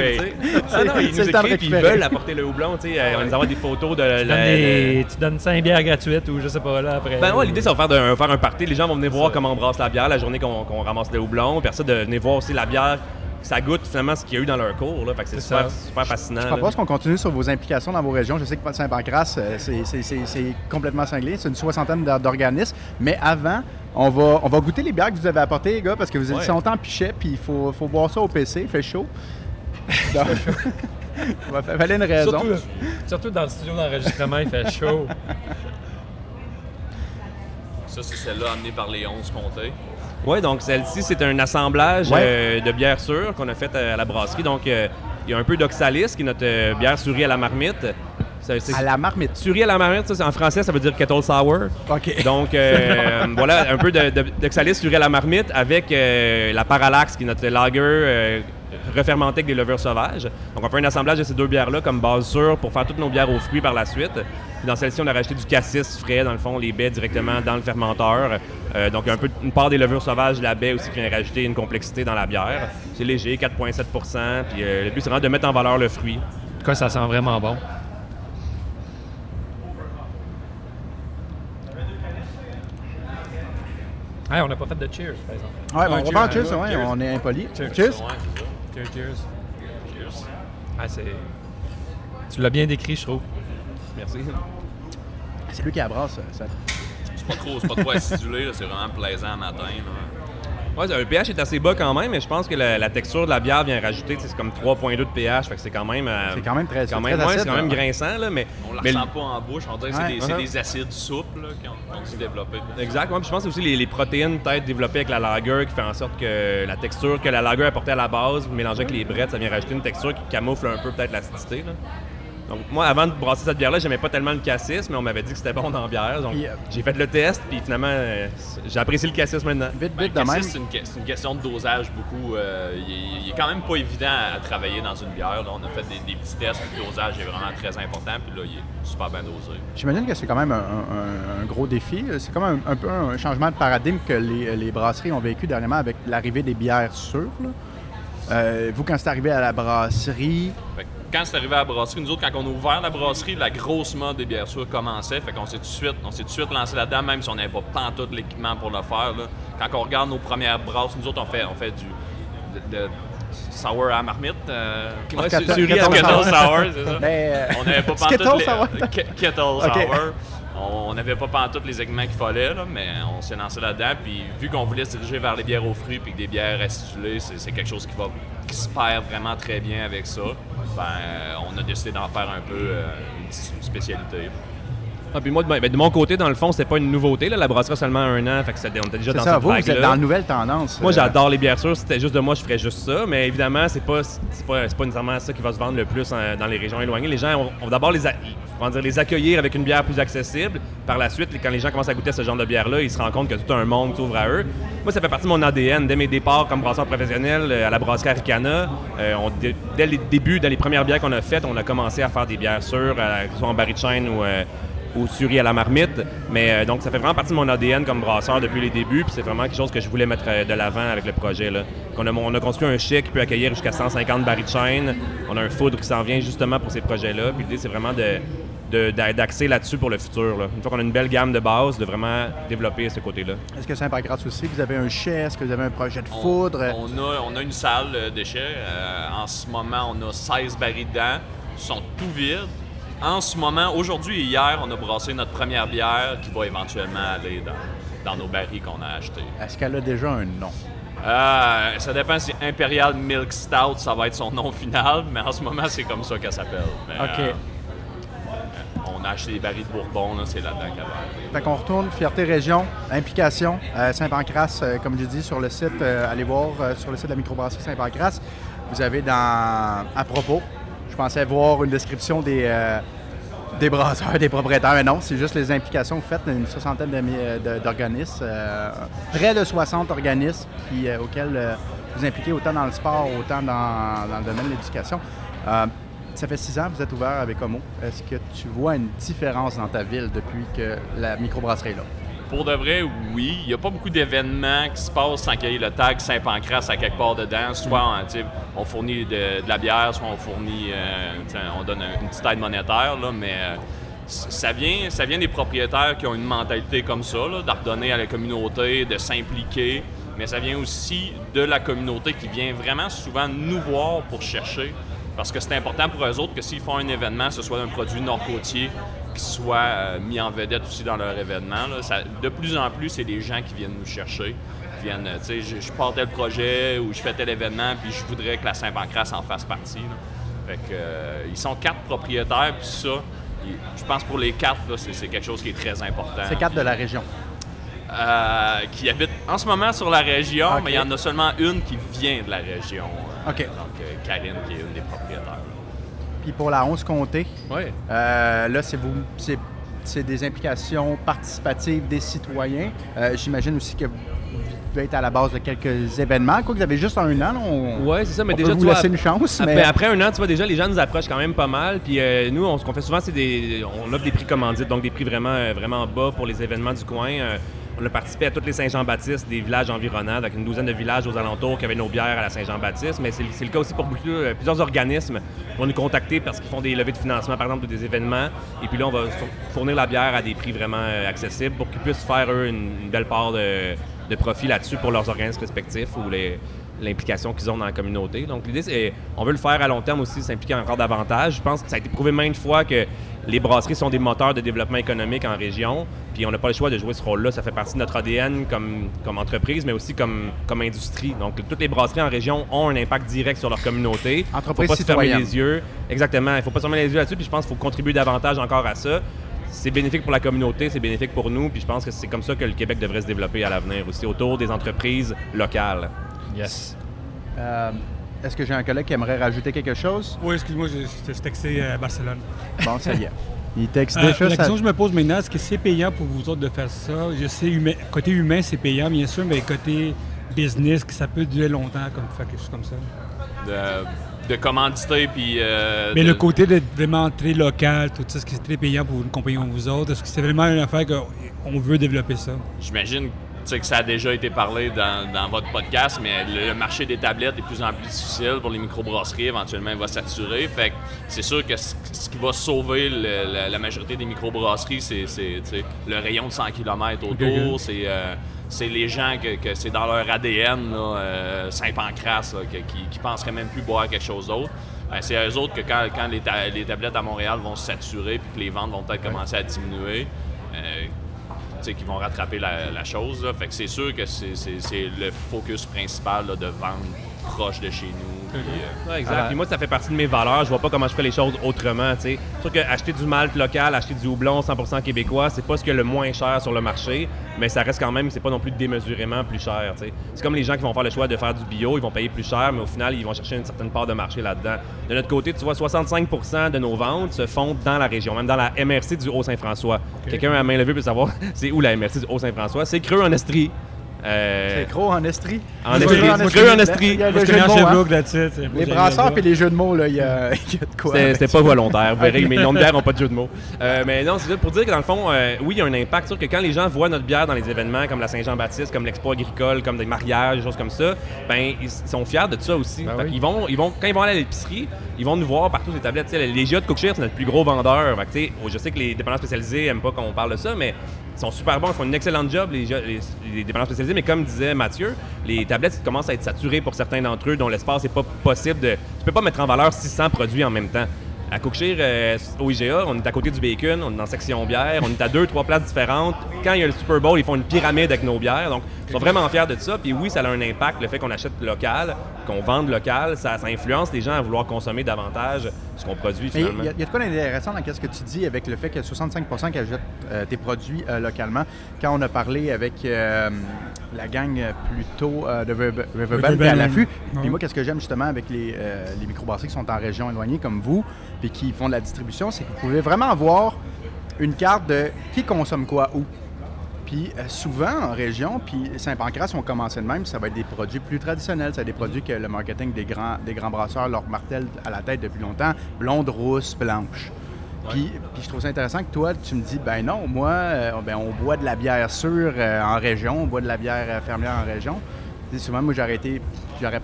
Ah non, ils C'est nous écrivent puis ils veulent apporter le houblon. tu sais. Euh, On nous envoie des photos de. tu, donnes des, tu donnes 5 bières gratuites ou je sais pas là après. Ben ouais, l'idée, c'est de faire, de- faire un party. Les gens vont venir voir comment on brasse la bière la journée qu'on ramasse le houblon. Puis ça, de venir voir aussi la bière. Ça goûte finalement ce qu'il y a eu dans leur cours. Là. Fait que c'est super, fascinant. Je là. propose qu'on continue sur vos implications dans vos régions. Je sais que Saint-Pancras, euh, c'est- c'est c'est- c'est complètement cinglé. C'est une soixantaine d'or- d'organismes. Mais avant, on va, on va goûter les bières que vous avez apportées, les gars, parce que vous êtes Ouais. longtemps en pichet, puis il faut, faut boire ça au PC. Il fait chaud. Donc, il fallait une raison. surtout, surtout dans le studio d'enregistrement, il fait chaud. ça, c'est celle-là amenée par les 11 comtés. Oui, donc celle-ci, c'est un assemblage Ouais. euh, de bière sûre qu'on a fait à la brasserie. Donc, euh, il y a un peu d'oxalis, qui est notre euh, bière souris à la marmite. Ça, À la marmite. Souris à la marmite, ça, c'est- en français, ça veut dire kettle sour. OK. Donc, euh, voilà, un peu de- de- d'oxalis souris à la marmite avec euh, la parallaxe, qui est notre lager refermenté avec des levures sauvages. Donc, on fait un assemblage de ces deux bières-là comme base sûre pour faire toutes nos bières aux fruits par la suite. Puis dans celle-ci, on a rajouté du cassis frais, dans le fond, les baies directement dans le fermenteur. Euh, donc, un peu une part des levures sauvages la baie aussi qui vient rajouter une complexité dans la bière. C'est léger, 4,7% Puis euh, le but, c'est vraiment de mettre en valeur le fruit. En tout cas, ça sent vraiment bon. Hey, on n'a pas fait de cheers, par exemple. Ouais, bon, on va cheers. faire cheers, Cheers. ouais, on est impoli. Cheers. Cheers. Cheers, cheers. Cheers. Ah, c'est... Tu l'as bien décrit, je trouve. Merci. C'est lui qui abrasse. Ça. C'est pas trop, c'est pas trop acidulé, c'est vraiment plaisant le matin. là. Ouais, le pH est assez bas quand même, mais je pense que la, la texture de la bière vient rajouter, c'est comme 3.2 de pH, fait que c'est quand même... euh, C'est quand même très- quand c'est même, très ouais, acide, c'est quand même là. grinçant, là, mais... On la mais ressent pas en bouche, on dirait que c'est Ouais. des, c'est Uh-huh. des acides souples là, qui ont, ont dû se développer. Exact, ouais, puis je pense aussi les, les protéines peut-être développées avec la lager qui fait en sorte que la texture que la lager apportait à la base, mélangée avec les brettes, ça vient rajouter une texture qui camoufle un peu peut-être l'acidité. Donc moi, avant de brasser cette bière-là, j'aimais pas tellement le cassis, mais on m'avait dit que c'était bon dans la bière. Donc Puis, euh, j'ai fait le test, puis finalement, euh, j'ai apprécié le cassis maintenant. Vite, Ben, vite de le même. cassis, c'est une, que- c'est une question de dosage beaucoup. euh, il, est, il est quand même pas évident à travailler dans une bière. là. On a fait des, des petits tests, puis le dosage est vraiment très important, puis là, il est super bien dosé. J'imagine que c'est quand même un, un- un gros défi. C'est comme un, un peu un changement de paradigme que les, les brasseries ont vécu dernièrement avec l'arrivée des bières sûres. là. Euh, vous, quand c'est arrivé à la brasserie, quand c'est arrivé à la brasserie, nous autres, quand on a ouvert la brasserie, la grosse mode des bières sûres commençait. Fait qu'on s'est tout de suite, on s'est tout de suite lancé là-dedans, même si on n'avait pas pantoute l'équipement pour le faire. là. Quand on regarde nos premières brasses, nous autres, on fait, on fait du de, de sour à marmite. Euh, Ouais, Kettle- Kettle Kettle sour. c'est ça. ben, euh, On n'avait pas pantoute les... sour. Ke- Kettle sour. On n'avait pas pantoute les équipements qu'il fallait, mais on s'est lancé là-dedans. Puis vu qu'on voulait se diriger vers les bières aux fruits puis que des bières acidulées, c'est quelque chose qui va qui se perd vraiment très bien avec ça. Ben, on a décidé d'en faire un peu euh, une spécialité. Ah, puis moi, de, ben, de mon côté, dans le fond, c'est pas une nouveauté. Là. La brasserie a seulement un an, fait que ça, on était déjà dans ça, cette vous, vous vague-là. êtes dans la nouvelle tendance. Moi, euh, j'adore les bières sûres. C'était juste de moi, je ferais juste ça. Mais évidemment, c'est pas, c'est pas, c'est pas nécessairement ça qui va se vendre le plus en- dans les régions éloignées. Les gens, on, on va d'abord les, dire, les accueillir avec une bière plus accessible. Par la suite, quand les gens commencent à goûter ce genre de bière-là, ils se rendent compte que tout un monde s'ouvre à eux. Moi, ça fait partie de mon ADN. Dès mes départs comme brasseur professionnel euh, à la brasserie Aricana, euh, on- dès, les débuts, dans les premières bières qu'on a faites, on a commencé à faire des bières sûres, euh, que ce soit en baril de chêne ou, euh, ou suri à la marmite. Mais euh, donc, ça fait vraiment partie de mon ADN comme brasseur depuis les débuts. Puis c'est vraiment quelque chose que je voulais mettre euh, de l'avant avec le projet. Là. On, a, on a construit un chai qui peut accueillir jusqu'à 150 barils de chêne. On a un foudre qui s'en vient justement pour ces projets-là. Puis l'idée, c'est vraiment de de- d'a- d'axer là-dessus pour le futur. là. Une fois qu'on a une belle gamme de base, de vraiment développer ce côté-là. Est-ce que Saint-Pancras aussi, vous avez un chai? Est-ce que vous avez un projet de foudre? On, a, on a une salle euh, déchets. Euh, en ce moment, on a 16 barils dedans. Ils sont tout vides. En ce moment, aujourd'hui et hier, on a brassé notre première bière qui va éventuellement aller dans, dans nos barils qu'on a achetés. Est-ce qu'elle a déjà un nom? Euh, ça dépend si Imperial Milk Stout, ça va être son nom final, mais en ce moment, c'est comme ça qu'elle s'appelle. Mais, OK. euh, on a acheté des barils de Bourbon, là, c'est là-dedans qu'elle va aller. Fait qu'on retourne, Fierté Région, implication, euh, Saint-Pancras, comme je dis, sur le site, allez voir sur le site de la microbrasserie Saint-Pancras. Vous avez dans, à propos, je pensais voir une description des, euh, des brasseurs, des propriétaires, mais non, c'est juste les implications faites, une soixantaine euh, d'organismes, euh, près de 60 organismes auxquels vous impliquez autant dans le sport, autant dans, dans le domaine de l'éducation. Ça fait six ans que vous êtes ouvert avec Homo. Est-ce que tu vois une différence dans ta ville depuis que la microbrasserie est là? Pour de vrai, oui. Il n'y a pas beaucoup d'événements qui se passent sans qu'il y ait le tag Saint-Pancras à quelque part dedans. Soit on, tu sais, on fournit de, de la bière, soit on fournit, euh, on donne un- une petite aide monétaire, là, mais euh, ça vient, ça vient des propriétaires qui ont une mentalité comme ça, d'ordonner à la communauté, de s'impliquer. Mais ça vient aussi de la communauté qui vient vraiment souvent nous voir pour chercher. Parce que c'est important pour eux autres que s'ils font un événement, ce soit un produit nord-côtier qui soit euh, mis en vedette aussi dans leur événement. là. Ça- de plus en plus, c'est des gens qui viennent nous chercher. Qui viennent, euh, tu sais, je, je pars tel projet ou je fais tel événement, puis je voudrais que la Saint-Pancras en fasse partie. là. Fait que, euh, ils sont quatre propriétaires, puis ça, ils- je pense pour les quatre, là, c'est c'est quelque chose qui est très important. C'est quatre de la région. Euh, qui habitent en ce moment sur la région, mais il y en a seulement une qui vient de la région. OK. Donc, Karine, qui est une des propriétaires. Puis pour la 11 comté, Oui. euh, là, c'est vous, c'est, des implications participatives des citoyens. Euh, j'imagine aussi que vous être à la base de quelques événements. Quoi que vous avez juste un an, on, Ouais, c'est ça, mais on déjà, peut vous laisser une chance. Après, mais... après un an, tu vois, déjà, les gens nous approchent quand même pas mal. Puis euh, nous, on- ce qu'on fait souvent, c'est des. On offre des prix commandites, donc des prix vraiment, vraiment bas pour les événements du coin. Euh, on a participé à tous les Saint-Jean-Baptiste des villages environnants, avec une douzaine de villages aux alentours qui avaient nos bières à la Saint-Jean-Baptiste. Mais c'est le cas aussi pour euh, plusieurs organismes qui vont nous contacter parce qu'ils font des levées de financement, par exemple, ou des événements. Et puis là, on va four- fournir la bière à des prix vraiment euh, accessibles pour qu'ils puissent faire, eux, une, belle part de, de profit là-dessus pour leurs organismes respectifs ou les, l'implication qu'ils ont dans la communauté. Donc l'idée, c'est on veut le faire à long terme aussi, s'impliquer encore davantage. Je pense que ça a été prouvé maintes fois que les brasseries sont des moteurs de développement économique en région, puis on n'a pas le choix de jouer ce rôle-là. Ça fait partie de notre ADN comme, comme entreprise, mais aussi comme, comme industrie. Donc toutes les brasseries en région ont un impact direct sur leur communauté. Entreprise faut pas se fermer les yeux. Exactement. Il faut pas se fermer les yeux là-dessus, puis je pense qu'il faut contribuer davantage encore à ça. C'est bénéfique pour la communauté, c'est bénéfique pour nous, puis je pense que c'est comme ça que le Québec devrait se développer à l'avenir aussi, autour des entreprises locales. Yes. Euh, est-ce que j'ai un collègue qui aimerait rajouter quelque chose? Oui, excuse-moi, je, t'ai texté à Barcelone. Bon, ça y est. Il texte Euh, déjà. la ça- question que je me pose maintenant, est-ce que c'est payant pour vous autres de faire ça? Je sais, humain- côté humain, c'est payant, bien sûr, mais côté business, que ça peut durer longtemps, comme faire quelque chose comme ça. De, de commanditer, puis. euh, Mais de- le côté de vraiment très local, tout ça, est-ce que c'est très payant pour une compagnie comme vous autres? Est-ce que c'est vraiment une affaire qu'on veut développer ça? J'imagine tu sais, que ça a déjà été parlé dans, dans votre podcast, mais le, marché des tablettes est de plus en plus difficile pour les microbrasseries. Éventuellement, il va saturer. Fait que c'est sûr que ce, ce qui va sauver le- la, la majorité des microbrasseries, c'est le rayon de 100 km autour. C'est euh, c'est les gens que, que c'est dans leur ADN, euh, Saint-Pancras, qui, qui penseraient même plus boire quelque chose d'autre. Ben, c'est eux autres que quand, quand les, ta- les tablettes à Montréal vont se saturer puis que les ventes vont peut-être commencer à diminuer, euh, qui vont rattraper la, chose. Fait que c'est sûr que c'est, le focus principal de vendre proche de chez nous. Puis, euh, Ouais, exact. Puis moi, ça fait partie de mes valeurs. Je vois pas comment je fais les choses autrement. tu sais. C'est sûr que acheter du malt local, acheter du houblon 100% québécois, c'est pas ce qui est le moins cher sur le marché, mais ça reste quand même, c'est pas non plus démesurément plus cher. tu sais. C'est comme les gens qui vont faire le choix de faire du bio, ils vont payer plus cher, mais au final, ils vont chercher une certaine part de marché là-dedans. De notre côté, tu vois, 65% de nos ventes se font dans la région, même dans la MRC du Haut-Saint-François. Quelqu'un à main levée peut savoir c'est où la MRC du Haut-Saint-François. C'est creux en Estrie. Euh, C'est gros en Estrie. En Estrie. veux en Estrie. Mots, hein. Sherbrooke là-dessus. Moi, Les brasseurs et les jeux de mots, là, il y a, de quoi. C'était pas volontaire. Vous verrez, mes noms de bière n'ont pas de jeu de mots. Euh, mais non, c'est juste pour dire que dans le fond, euh, oui, il y a un impact. Sûr que quand les gens voient notre bière dans les événements comme la Saint-Jean-Baptiste, comme l'Expo agricole, comme des mariages, des choses comme ça, ben ils sont fiers de ça aussi. Ben vont, ils vont, quand ils vont aller à l'épicerie, ils vont nous voir partout sur les tablettes. Les GA de Cookshare, c'est notre plus gros vendeur. Que, sais, je sais que les dépendants spécialisés n'aiment pas qu'on parle de ça, mais ils sont super bons, ils font une excellente job, les, les dépendants spécialisés. Mais comme disait Mathieu, les tablettes commencent à être saturées pour certains d'entre eux, dont l'espace n'est pas possible de. Tu peux pas mettre en valeur 600 produits en même temps. À Cookshare, euh, au IGA, on est à côté du bacon, on est dans la section bière, on est à deux, trois places différentes. Quand il y a le Super Bowl, ils font une pyramide avec nos bières. Donc, ils sont vraiment fiers de ça. Puis oui, ça a un impact, le fait qu'on achète local, qu'on vende local, ça, ça influence les gens à vouloir consommer davantage ce qu'on produit finalement. il y, a- il y a de quoi d'intéressant dans ce que tu dis avec le fait que 65 qui achètent euh, tes produits euh, localement. Quand on a parlé avec euh, la gang euh, plutôt euh, de Riverbend, et à l'affût, puis moi, qu'est-ce que j'aime justement avec les, euh, les microbrasseries qui sont en région éloignée comme vous, puis qui font de la distribution, c'est que vous pouvez vraiment avoir une carte de qui consomme quoi où. Puis euh, souvent en région, puis Saint-Pancras ont commencé de même, ça va être des produits plus traditionnels, c'est des produits que le marketing des grands, des grands brasseurs leur martèle à la tête depuis longtemps, blonde, rousse, blanche. Puis, je trouve ça intéressant que toi, tu me dis, ben non, moi, euh, ben, on boit de la bière sûre euh, en région, on boit de la bière euh, fermière en région. Tu sais, souvent, moi, j'aurais été, j'aurais,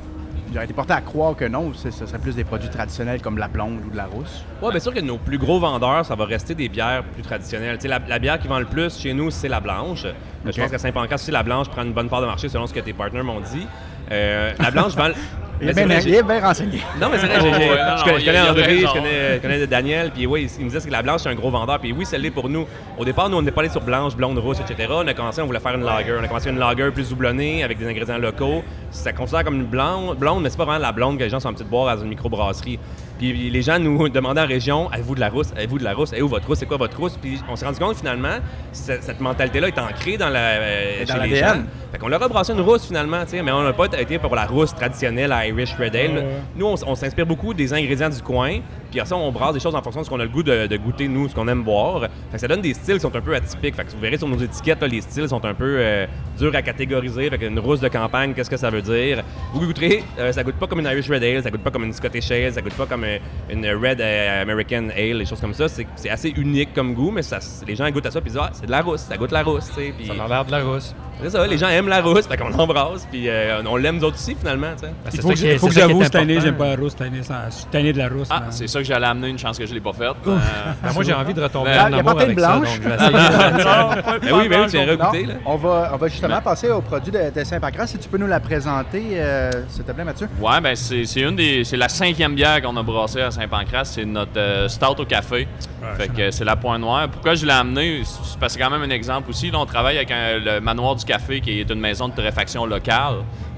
j'aurais été porté à croire que non, ce serait plus des produits traditionnels comme de la blonde ou de la rousse. Ouais, bien sûr que nos plus gros vendeurs, ça va rester des bières plus traditionnelles. Tu sais, la, la bière qui vend le plus chez nous, c'est la blanche. Je pense qu'à Saint-Pancras, aussi, la blanche prend une bonne part de marché selon ce que tes partenaires m'ont dit. Euh, la blanche vend. Il est bien, vrai, il j'ai- est bien renseigné. Non, mais c'est vrai, Ouais, non, je connais, je André, je connais, je connais Daniel, puis oui, il me disait que la blanche, c'est un gros vendeur. Puis oui, ça l'est pour nous. Au départ, nous, on n'est pas allé sur blanche, blonde, rousse, etc. On a commencé, on voulait faire une lager. On a commencé une lager plus doublonnée avec des ingrédients locaux. Ça considère comme une blonde, blonde mais c'est pas vraiment la blonde que les gens sont en petite boire dans une microbrasserie. Puis les gens nous demandaient en région, avez-vous de la rousse, avez-vous de la rousse, avez-vous votre rousse, c'est quoi votre rousse? Puis on s'est rendu compte finalement, cette, mentalité-là est ancrée dans la, euh, Dans chez les l'ADN. gens. Fait qu'on leur a brassé une rousse finalement, tu sais, mais on n'a pas été pour la rousse traditionnelle à Irish Red Ale. Nous, on s'inspire beaucoup des ingrédients du coin, puis après ça, on brasse des choses en fonction de ce qu'on a le goût de, de goûter, nous, ce qu'on aime boire. Fait que ça donne des styles qui sont un peu atypiques. Fait que vous verrez sur nos étiquettes, là, les styles sont un peu euh, durs à catégoriser. Fait qu'une rousse de campagne, qu'est-ce que ça veut dire? Vous goûterez, euh, ça goûte pas comme une Irish Red Ale, ça goûte pas comme une Scottish Ale, ça goûte pas comme euh, une Red euh, American Ale, les choses comme ça. C'est assez unique comme goût, mais ça, les gens goûtent à ça, puis ils disent, ah, c'est de la rousse, ça goûte la rousse, Ça a l'air de la rousse. c'est ça, les gens aiment la rousse, fait qu'on l'embrasse, puis euh, on l'aime nous autres aussi, finalement. Ben, Il c'est faut ça que, j'avoue, cette année, j'aime pas la rousse. Cette année, de la rousse. Ah, c'est ça que j'allais amener, une chance que je l'ai pas faite. Euh, Ben, moi, j'ai envie de retomber Ben, en amour avec ça, blanche. donc je vais essayer. Ben oui, ben oui, tu viendras Non, goûter, là. on va, on va justement passer au produit de, de Saint-Pancras. Si tu peux nous la présenter, euh, s'il te plaît, Mathieu. Ouais, ben c'est une des c'est la cinquième bière qu'on a brassée à Saint-Pancras, c'est notre euh, stout au café. fait que c'est la Point Noire. Pourquoi je l'ai amené? C'est parce que c'est quand même un exemple aussi. Là, on travaille avec un- le manoir du café qui est une maison de torréfaction locale,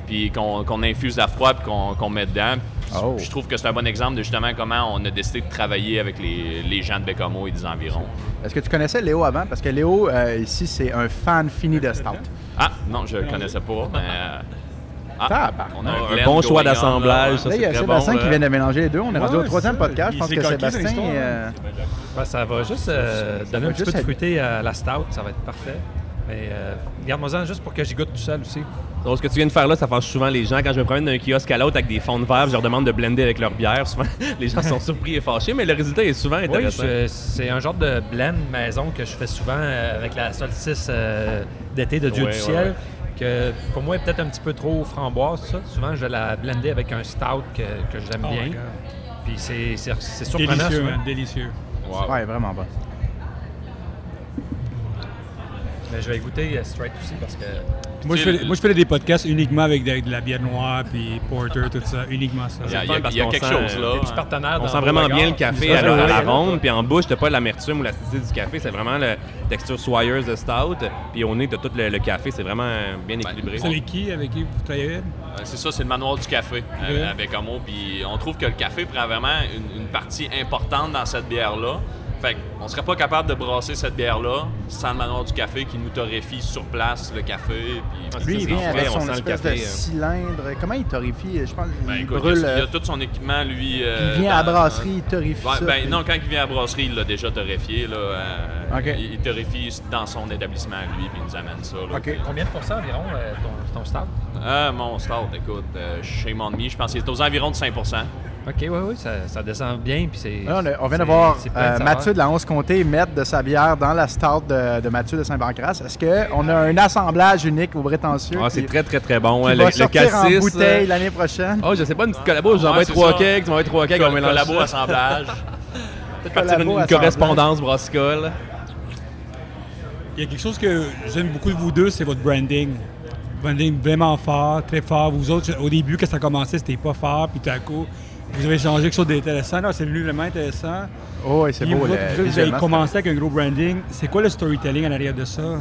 puis qu'on infuse à froid puis qu'on qu'on met dedans. Oh. Je trouve que c'est un bon exemple de justement comment on a décidé de travailler avec les, les gens de Bécomo et des environs. Est-ce que tu connaissais Léo avant? Parce que Léo, euh, ici, c'est un fan fini de Stout. Ah, non, je le connaissais pas, mais. euh, ah, on a Un bon choix d'assemblage, là, ça, il y a Sébastien bon, qui là. vient de mélanger les deux. On est rendu au Ouais, troisième ça. podcast. Je pense que Sébastien. euh, Ben, ça va juste euh, donner va un petit juste peu de fruité à la stout, ça va être parfait. Mais euh, garde-moi-en juste pour que j'y goûte tout seul aussi. Donc, ce que tu viens de faire là, ça fâche souvent les gens. Quand je me promène d'un kiosque à l'autre avec des fonds de verre, je leur demande de blender avec leur bière. Souvent, les gens sont surpris et fâchés, mais le résultat est souvent intéressant. c'est un genre de blend maison que je fais souvent euh, avec la solstice euh, d'été de Dieu du ciel. Que pour moi est peut-être un petit peu trop framboise, ça. Souvent, je vais la blender avec un stout que, que j'aime Oh my bien. God. Puis c'est c'est- c'est surprenant. Délicieux, man, délicieux. Wow. Ouais, vraiment bon. Mais je vais goûter euh, straight aussi parce que Moi je, fais, moi, je fais des podcasts uniquement avec de, de la bière noire, puis porter, tout ça. Uniquement ça. Il y a, y y quelque sent, chose euh, là. partenaires On sent vraiment bien le café à la, à ronde, puis en bouche, t'as pas l'amertume ou l'acidité du café, c'est vraiment la texture soyeuse de stout. Puis au nez, t'as tout le, le café, c'est vraiment bien équilibré. C'est avec qui, avec qui vous travaillez? Euh, C'est ça, c'est le manoir du café euh, avec Homo. Puis on trouve que le café prend vraiment une, une partie importante dans cette bière-là. Fait qu'on serait pas capable de brasser cette bière-là sans le manoir du café qui nous torréfie sur place le café. Puis, Lui, il vient avec on son espèce café, de euh. cylindre. Comment il torréfie? Je pense ben, écoute, brûle. il, a, il euh, tout son équipement, lui. euh, il vient à la dans- brasserie, il torréfie Ouais, ça. ben, puis- non, quand il vient à la brasserie, il l'a déjà torréfié. Là, euh, Ok. il, il torréfie dans son établissement, lui, puis il nous amène ça. là. OK. Combien de pourcents environ euh, ton, ton start? Ah, mon start, écoute, euh, chez mon demi, je pense qu'il est aux environs de 5 OK, oui, oui, ça, ça descend bien. Puis c'est, on, a- on vient de voir euh. Mathieu de la 11 Comté mettre de sa bière dans la start de, de Mathieu de Saint-Pancras. Est-ce qu'on a un assemblage unique au prétentieux Ah, c'est très, très, très bon. qui hein. va Le, le sortir en cassis, bouteille euh, l'année prochaine? Oh, je sais pas, une petite collabo, je vous Ouais, envoie c'est trois cakes, tu m'envoies trois cakes, on mélange collabo assemblage. Peut-être partir une, une correspondance brassicole. Il y a quelque chose que j'aime beaucoup de vous deux, c'est votre branding. Branding vraiment fort, très fort. Vous autres, au début, quand ça commençait, c'était pas fort, puis tout à coup, vous avez changé quelque chose d'intéressant. Là, c'est devenu vraiment intéressant. Oh, oui, c'est beau. vous, le- vous, avez commencé avec un gros branding. C'est quoi le storytelling en arrière de ça?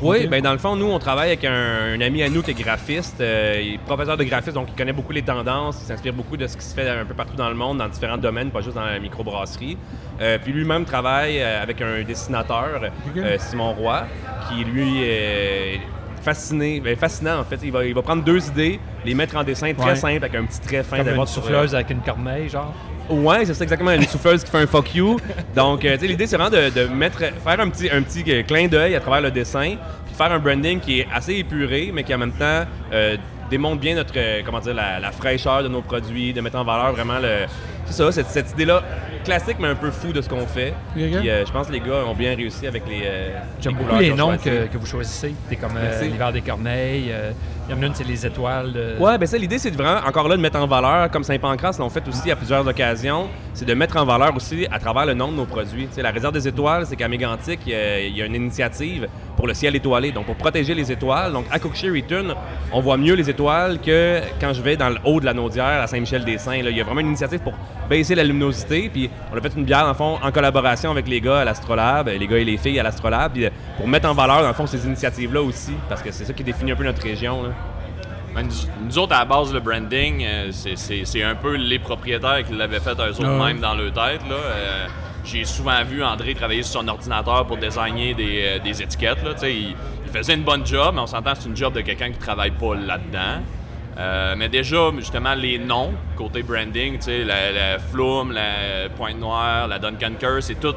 Oui, ben dans le fond, nous, on travaille avec un, un ami à nous qui est graphiste, euh, il est professeur de graphisme, donc il connaît beaucoup les tendances, il s'inspire beaucoup de ce qui se fait un peu partout dans le monde, dans différents domaines, pas juste dans la microbrasserie. Euh, puis lui-même travaille euh, avec un dessinateur, euh, Simon Roy, qui lui est fasciné, ben, fascinant en fait. Il va, il va prendre deux idées, les mettre en dessin très Ouais. simple avec un petit trait fin Comme une sur- souffleuse avec une corneille, genre. Ouais, c'est ça exactement, une souffleuse qui fait un fuck you. Donc, euh, tu sais, l'idée, c'est vraiment de, de mettre, faire un petit, un petit euh, clin d'œil à travers le dessin, puis faire un branding qui est assez épuré, mais qui en même temps euh, démontre bien notre, euh, comment dire, la, la fraîcheur de nos produits, de mettre en valeur vraiment le. C'est ça, cette, cette idée-là classique, mais un peu fou de ce qu'on fait. Puis, euh, je pense que les gars ont bien réussi avec les. euh, J'aime les beaucoup noms que, que vous choisissez. C'est comme euh, l'hiver des corneilles. En c'est les étoiles. Ouais, ben ça, l'idée, c'est vraiment, encore là, de mettre en valeur, comme Saint-Pancras l'ont fait aussi à plusieurs occasions, c'est de mettre en valeur aussi à travers le nom de nos produits. La réserve des étoiles, c'est qu'à Mégantic, il y, a, une initiative pour le ciel étoilé, donc pour protéger les étoiles. Donc à Cookshare Return, on voit mieux les étoiles que quand je vais dans le haut de la Naudière, à Saint-Michel-des-Saints. Il y a vraiment une initiative pour baisser la luminosité, puis on a fait une bière, le fond, en collaboration avec les gars à l'Astrolabe, les gars et les filles à l'Astrolabe, euh, pour mettre en valeur, dans le fond, ces initiatives-là aussi, parce que c'est ça qui définit un peu notre région. Nous, autres, à la base, le branding, euh, c'est- un peu les propriétaires qui l'avaient fait eux autres même dans leur tête. là. Euh, J'ai souvent vu André travailler sur son ordinateur pour designer des, euh, des étiquettes. Là. Il, il faisait une bonne job, mais on s'entend que c'est une job de quelqu'un qui travaille pas là-dedans. Euh, mais déjà, justement, les noms, côté branding, la, la Flume, la Pointe Noire, la Duncan c'est tout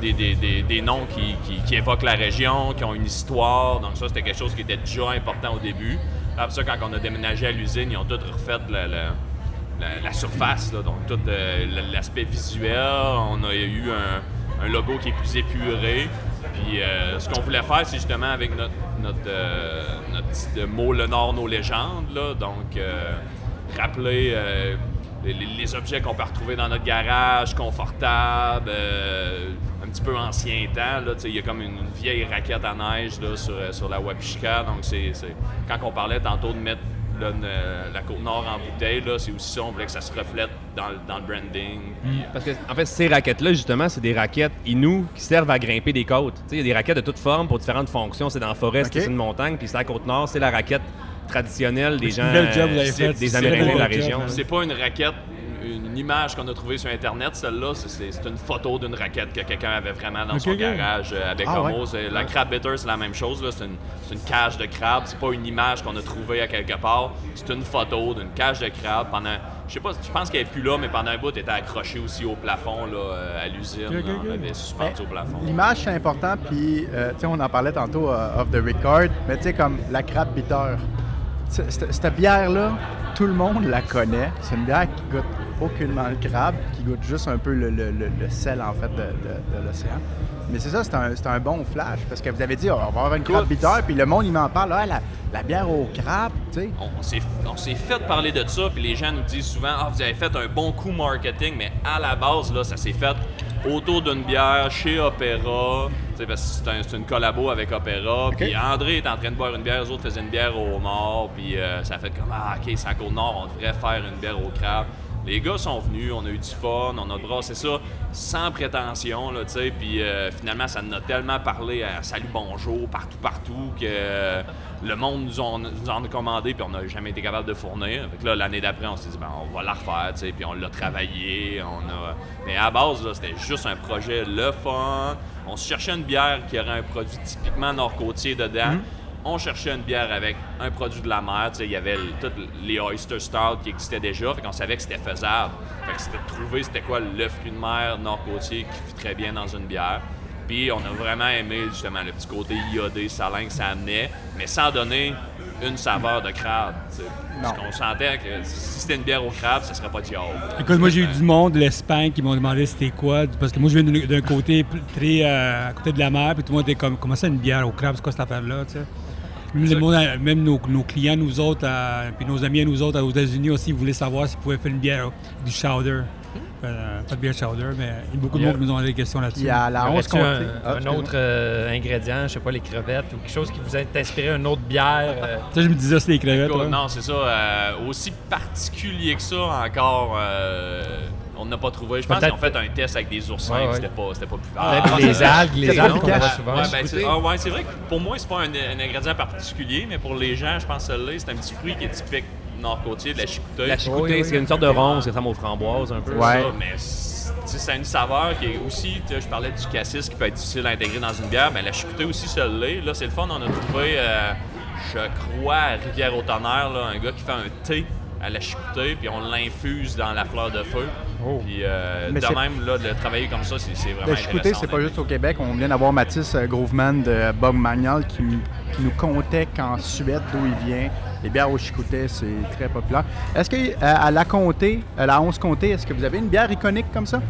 des, des- des- des noms qui, qui- qui évoquent la région, qui ont une histoire. Donc ça, c'était quelque chose qui était déjà important au début. Après ça, quand on a déménagé à l'usine, ils ont tout refait la, la- surface, donc tout euh, l'aspect visuel. On a eu un, logo qui est plus épuré. Puis euh, ce qu'on voulait faire, c'est justement avec notre, notre, euh, notre petit mot Le Nord, nos légendes. Là, donc rappeler les, les objets qu'on peut retrouver dans notre garage, confortables, un petit peu ancien temps. là, Il y a comme une, une vieille raquette à neige là, sur, euh, sur la Wapishka. Donc, c'est, c'est- quand on parlait tantôt de mettre là, ne- la côte nord en bouteille, là, c'est aussi ça. On voulait que ça se reflète dans, le- dans le branding. Puis, Parce que, en fait, ces raquettes-là, justement, c'est des raquettes Inou qui servent à grimper des côtes. Tu sais, Il y a des raquettes de toutes formes pour différentes fonctions. C'est dans la forêt, Ok. c'est une montagne, puis c'est la côte nord, c'est la raquette traditionnelle des gens, job, euh, des Amérindiens de la région. hein. C'est pas une raquette, une, une image qu'on a trouvée sur Internet, celle-là. c'est- une photo d'une raquette que quelqu'un avait vraiment dans son garage euh, avec Ah, Homo. ouais. La crab bitter, c'est la même chose. C'est une, une cage de crabe. C'est pas une image qu'on a trouvée à quelque part. C'est une photo d'une cage de crabe pendant. Je sais pas, je pense qu'elle est plus là, mais pendant un bout, elle était accrochée aussi au plafond là, euh, à l'usine. Ok, ok, là. On l'avait suspendu au plafond. L'image, c'est important, puis euh, tu sais, on en parlait tantôt off the record, mais tu sais, comme la crabe bitter. Cette bière-là, tout le monde la connaît. C'est une bière qui goûte aucunement le crabe, qui goûte juste un peu le, le- le- le sel, en fait, de, de- de l'océan. Mais c'est ça, c'est un, un bon flash, parce que vous avez dit, oh, on va avoir une crabe bitter, puis le monde, il m'en parle, ah, la, la bière au crabe, tu sais. on, on s'est, on s'est fait parler de ça, puis les gens nous disent souvent Ah, vous avez fait un bon coup marketing, mais à la base, là, ça s'est fait autour d'une bière chez Opéra, parce que c'est, un- une collabo avec Opéra. Puis André est en train de boire une bière, les autres faisaient une bière au mort, puis euh, ça a fait comme Ah, ok, c'est à Côte-Nord, on devrait faire une bière au crabe. Les gars sont venus, on a eu du fun, on a brassé ça sans prétention, là, tu sais, puis euh, finalement, ça nous a tellement parlé à Salut Bonjour, partout, partout, que le monde nous, en- nous en a commandé, puis on n'a jamais été capable de fournir. Fait que là, l'année d'après, on s'est dit, ben, on va la refaire, tu sais, puis on l'a travaillé. On a... Mais à la base, là, c'était juste un projet le fun. On cherchait une bière qui aurait un produit typiquement nord-côtier dedans. On cherchait une bière avec un produit de la mer. Il y avait le- toutes les Oyster Stout qui existaient déjà. Fait qu'on savait que c'était faisable. Fait que c'était de trouver c'était quoi le fruit de mer nord-côtier qui fit très bien dans une bière. Puis on a vraiment aimé justement le petit côté iodé, salin que ça amenait, mais sans donner une saveur de crabe. Parce qu'on sentait que si c'était une bière au crabe, ça serait pas diable. Écoute, moi, j'ai eu du monde de l'Espagne qui m'ont demandé c'était quoi. Parce que moi, je viens d'un- côté très euh, à côté de la mer, puis tout le monde était comme comment ça, une bière au crabe, c'est quoi cette affaire-là. Même, monde, euh, même nos, nos clients, nous autres, euh, puis nos amis nous autres aux États-Unis aussi, voulaient savoir s'ils pouvaient faire une bière du chowder. Euh, pas de bière chowder, mais il y a beaucoup de monde qui nous ont des questions là-dessus. Il y a la 11 Aurais-tu comté. un, Ah, un autre euh, ingrédient, je sais pas, les crevettes ou quelque chose qui vous a inspiré, une autre bière? euh, Ça, je me disais, c'est les crevettes. Écoute, là. non, c'est ça. euh, aussi particulier que ça, encore, euh, on n'a pas trouvé. Je pense qu'ils Peut-être- ont fait un test avec des oursins, Ouais, ouais. c'était pas, c'était pas plus Peut-être fort. les algues, les c'est algues qu'on voit souvent. Ouais, ben, c'est ah, ouais, c'est vrai que pour moi, c'est pas un, un ingrédient particulier, mais pour les gens, je pense que celle-là, c'est un petit fruit qui est typique nord-côtier, de la chicoutée. La chicoutée, Oui, oui. c'est une sorte de ronce qui ressemble aux framboises un peu. Ouais. Ça, mais c'est- c'est une saveur qui est aussi, tu sais, je parlais du cassis qui peut être difficile à intégrer dans une bière, mais la chicoutée aussi, ça l'est. Là, c'est le fun, on a trouvé, euh, je crois, à Rivière-au-Tonnerre, là, un gars qui fait un thé à la chicoutée, puis on l'infuse dans la fleur de feu. Oh. Puis euh, Mais de même, là, de travailler comme ça, c'est vraiment Le chicoutée, c'est pas juste au Québec. On vient d'avoir Mathis euh, Groveman de Bog Magnol qui, nous contait qu'en Suède, d'où il vient, les bières au chicoutée, c'est très populaire. Est-ce que euh, à la comté, à la 11 comté, est-ce que vous avez une bière iconique comme ça?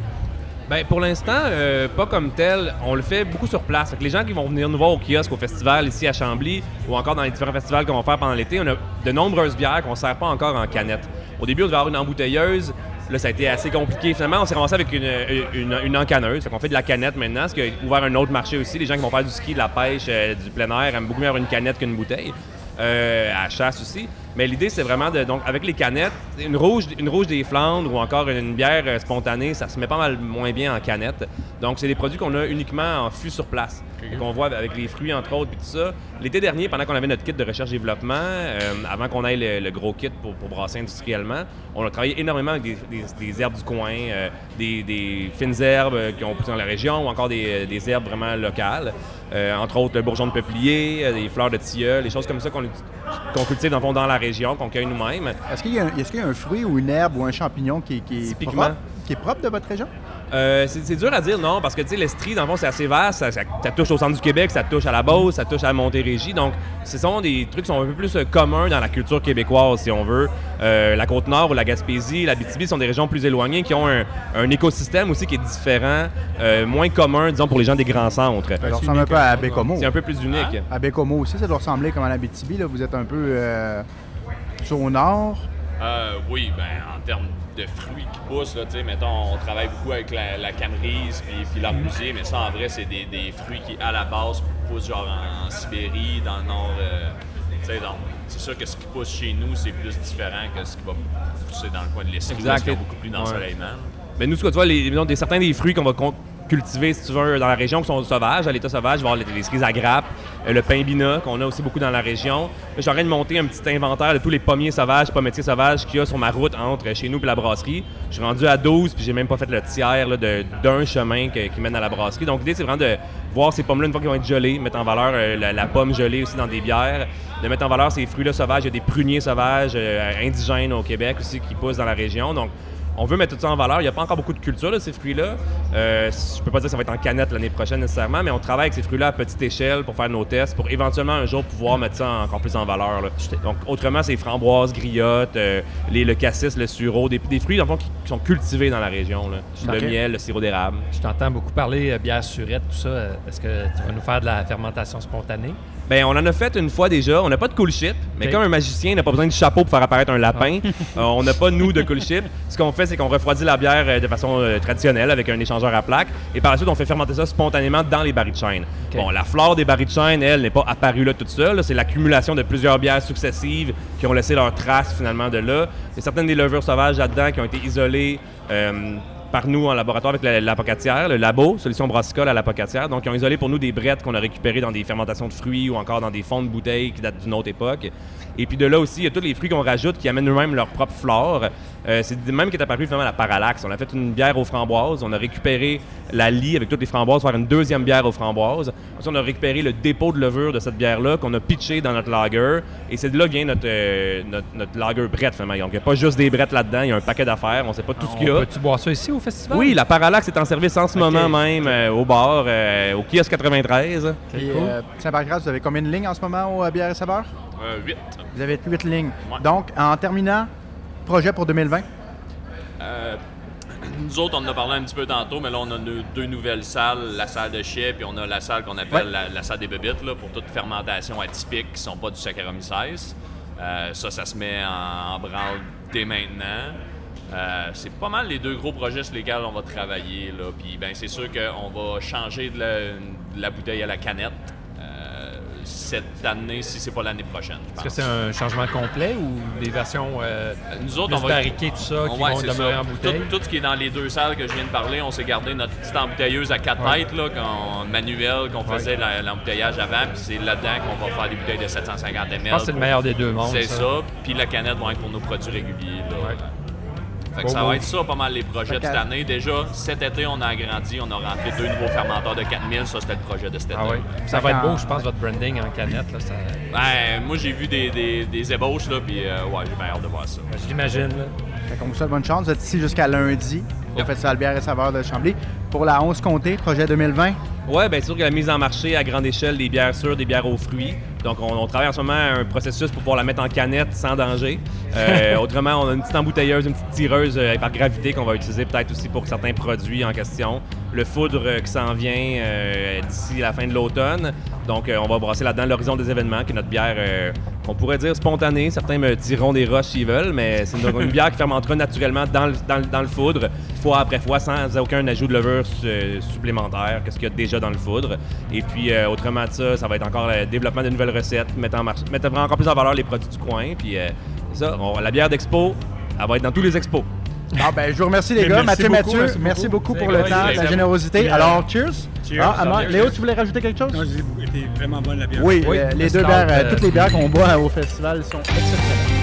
Ben, pour l'instant, euh, pas comme tel. On le fait beaucoup sur place. Que les gens qui vont venir nous voir au kiosque, au festival ici à Chambly ou encore dans les différents festivals qu'on va faire pendant l'été, on a de nombreuses bières qu'on ne sert pas encore en canette. Au début, on devait avoir une embouteilleuse. Là, ça a été assez compliqué. Finalement, on s'est ramassé avec une, une, une encanneuse. Fait qu'on fait de la canette maintenant, ce qui a ouvert un autre marché aussi. Les gens qui vont faire du ski, de la pêche, euh, du plein air aiment beaucoup mieux avoir une canette qu'une bouteille. Euh, à chasse aussi. Mais l'idée, c'est vraiment de. Donc, avec les canettes, une rouge, une rouge des Flandres ou encore une bière euh, spontanée, ça se met pas mal moins bien en canette. Donc, c'est des produits qu'on a uniquement en fût sur place. Qu'on voit avec les fruits, entre autres, puis tout ça. L'été dernier, pendant qu'on avait notre kit de recherche-développement, euh, avant qu'on ait le, le gros kit pour, pour brasser industriellement, on a travaillé énormément avec des, des- des herbes du coin, euh, des, des fines herbes euh, qui ont poussé dans la région ou encore des, des herbes vraiment locales. Euh, entre autres, le bourgeon de peuplier, euh, des fleurs de tilleul, des choses comme ça qu'on cultive dans, dans la région, qu'on cueille nous-mêmes. Est-ce qu'il y, a un- est-ce qu'il y a un fruit ou une herbe ou un champignon qui, qui est, Typiquement. propre, qui est propre de votre région? Euh, c'est dur à dire, non, parce que tu sais, l'Estrie, dans le fond, c'est assez vaste. Ça, ça- ça touche au centre du Québec, ça touche à la Beauce, ça touche à Montérégie. Donc, ce sont des trucs qui sont un peu plus euh, communs dans la culture québécoise, si on veut. Euh, la Côte-Nord ou la Gaspésie, la BTB sont des régions plus éloignées qui ont un, un écosystème aussi qui est différent, euh, moins commun, disons, pour les gens des grands centres. Ça ressemble un peu à Bécomo. C'est un peu plus unique. À Bécomo aussi, ça doit ressembler comme à la BTB. Là. Vous êtes un peu euh, sur au nord. Euh, oui, ben en termes de fruits qui poussent, là, mettons, on travaille beaucoup avec la, la camerise puis, l'arbusier, mais ça, en vrai, c'est des, des fruits qui, à la base, poussent genre en, en Sibérie, dans le nord. euh, donc, c'est sûr que ce qui pousse chez nous, c'est plus différent que ce qui va pousser dans le coin de l'Estrie, parce a beaucoup plus d'ensoleillement. Mais nous, ce que tu vois, les, certains des fruits qu'on va cultiver, si tu veux, dans la région qui sont sauvages, à l'état sauvage, avoir les, les cerises à grappes, euh, le pain bina, qu'on a aussi beaucoup dans la région. Là, Je suis en train de monter un petit inventaire de tous les pommiers sauvages, pommetiers sauvages qu'il y a sur ma route entre chez nous et la brasserie. Je suis rendu à 12, puis j'ai même pas fait le tiers de- d'un chemin qui mène à la brasserie. Donc l'idée, c'est vraiment de voir ces pommes-là une fois qu'ils vont être gelées, mettre en valeur euh, la, la pomme gelée aussi dans des bières, de mettre en valeur ces fruits-là sauvages. Il y a des pruniers sauvages euh, indigènes au Québec aussi qui poussent dans la région. Donc on veut mettre tout ça en valeur. Il n'y a pas encore beaucoup de culture de ces fruits-là. Euh, je peux pas dire que ça va être en canette l'année prochaine nécessairement, mais on travaille avec ces fruits-là à petite échelle pour faire nos tests, pour éventuellement un jour pouvoir mettre ça encore plus en valeur. là. Donc autrement, c'est framboises, griottes, euh, les, le cassis, le sureau, des, des fruits dans le fond, qui, qui sont cultivés dans la région. là. Le miel, le sirop d'érable. Je t'entends beaucoup parler euh, bière surette, tout ça. Euh, Est-ce que tu vas nous faire de la fermentation spontanée? Ben, on en a fait une fois déjà. On n'a pas de cool ship, mais comme un magicien n'a pas besoin de chapeau pour faire apparaître un lapin, euh, on n'a pas, nous, de cool ship. Ce qu'on fait, c'est qu'on refroidit la bière euh, de façon euh, traditionnelle avec un échangeur à plaques. Et par la suite, on fait fermenter ça spontanément dans les barils de chêne. Bon, la flore des barils de chêne, elle, n'est pas apparue là toute seule. C'est l'accumulation de plusieurs bières successives qui ont laissé leurs traces finalement de là. Il y a certaines des levures sauvages là-dedans qui ont été isolées. Par nous en laboratoire avec la, la Pocatière, le labo, solution brassicole à la Pocatière. Donc, ils ont isolé pour nous des brettes qu'on a récupérées dans des fermentations de fruits ou encore dans des fonds de bouteilles qui datent d'une autre époque. Et puis de là aussi, il y a tous les fruits qu'on rajoute qui amènent eux-mêmes leur propre flore. Euh, c'est même qui est apparu finalement la parallaxe. On a fait une bière aux framboises, on a récupéré la lie avec toutes les framboises, faire une deuxième bière aux framboises. Ensuite, on a récupéré le dépôt de levure de cette bière-là qu'on a pitché dans notre lager. Et c'est de là que vient notre, euh, notre, notre lager brette finalement. Donc, il n'y a pas juste des brettes là-dedans, il y a un paquet d'affaires, on sait pas tout ce qu'il y a. Peux-tu boire ça ici au festival? Oui, la Parallax est en service en ce moment même euh, au bar, euh, au kiosque 93. Puis, euh, Saint-Pancras, vous avez combien de lignes en ce moment au euh, Bière et Saveur? Euh, 8. Vous avez 8 lignes. Ouais. Donc, en terminant, projet pour 2020? Euh, nous autres, on en a parlé un petit peu tantôt, mais là, on a deux, deux nouvelles salles, la salle de chais, puis on a la salle qu'on appelle Ouais. la, la salle des bébites, là, pour toute fermentation atypique qui sont pas du Saccharomyces. Euh, ça, ça se met en, en branle dès maintenant. Euh, c'est pas mal les deux gros projets sur lesquels on va travailler. Là. Puis ben, c'est sûr qu'on va changer de la, de la bouteille à la canette cette année, si c'est pas l'année prochaine. Est-ce que c'est un changement complet ou des versions euh, Nous autres, plus on va barriquées, tout ça, qui Ouais, vont demeurer ça. en bouteille? Tout, tout ce qui est dans les deux salles que je viens de parler, on s'est gardé notre petite embouteilleuse à quatre Ouais. têtes, là, qu'on- manuelle, qu'on faisait la- l'embouteillage avant, puis c'est là-dedans qu'on va faire des bouteilles de 750 ml. Je pense que c'est le meilleur des deux mondes. C'est ça. Puis la canette va être pour nos produits réguliers. là. Fait que ça va être ça pas mal les projets de cette année. Déjà, cet été, on a agrandi, on a rentré deux nouveaux fermenteurs de 4000. Ça, c'était le projet de cet été. Ah oui. Ça va être beau, je pense, votre branding en canette. Là, ça... Ben, moi, j'ai vu des, des, des ébauches, là, puis euh, ouais, j'ai bien hâte de voir ça. Là. Fait qu'on vous souhaite bonne chance. Vous êtes ici jusqu'à lundi au Yep. Festival Bière et Saveur de Chambly. Pour la 11 Comté, projet 2020. Ouais, bien sûr que la mise en marché à grande échelle des bières sûres, des bières aux fruits. Donc, on, on travaille en ce moment à un processus pour pouvoir la mettre en canette sans danger. Euh, autrement, on a une petite embouteilleuse, une petite tireuse euh, par gravité qu'on va utiliser peut-être aussi pour certains produits en question. Le foudre euh, qui s'en vient d'ici la fin de l'automne. Donc, on va brasser là-dedans l'horizon des événements, qui est notre bière, on pourrait dire spontanée. Certains me diront des roches s'ils veulent, mais c'est une, bière qui fermentera naturellement dans le, dans le- foudre, fois après fois, sans aucun ajout de levure su- supplémentaire, qu'est-ce qu'il y a déjà dans le foudre. Et puis, euh, autrement de ça, ça va être encore le développement de nouvelles recettes, mettre, encore plus en valeur les produits du coin. Puis, euh, ça, la bière d'expo, elle va être dans tous les expos. Ah, ben, je vous remercie, les gars. merci Mathieu, beaucoup, Mathieu, merci merci beaucoup, beaucoup. pour le temps, la générosité. Euh, Alors, cheers. cheers. Ah. Léo, tu voulais rajouter quelque chose? Non, j'ai- vraiment bonne la bière. Oui, Oui, euh, le les deux bières, euh, euh, toutes les bières qu'on boit au festival sont exceptionnelles.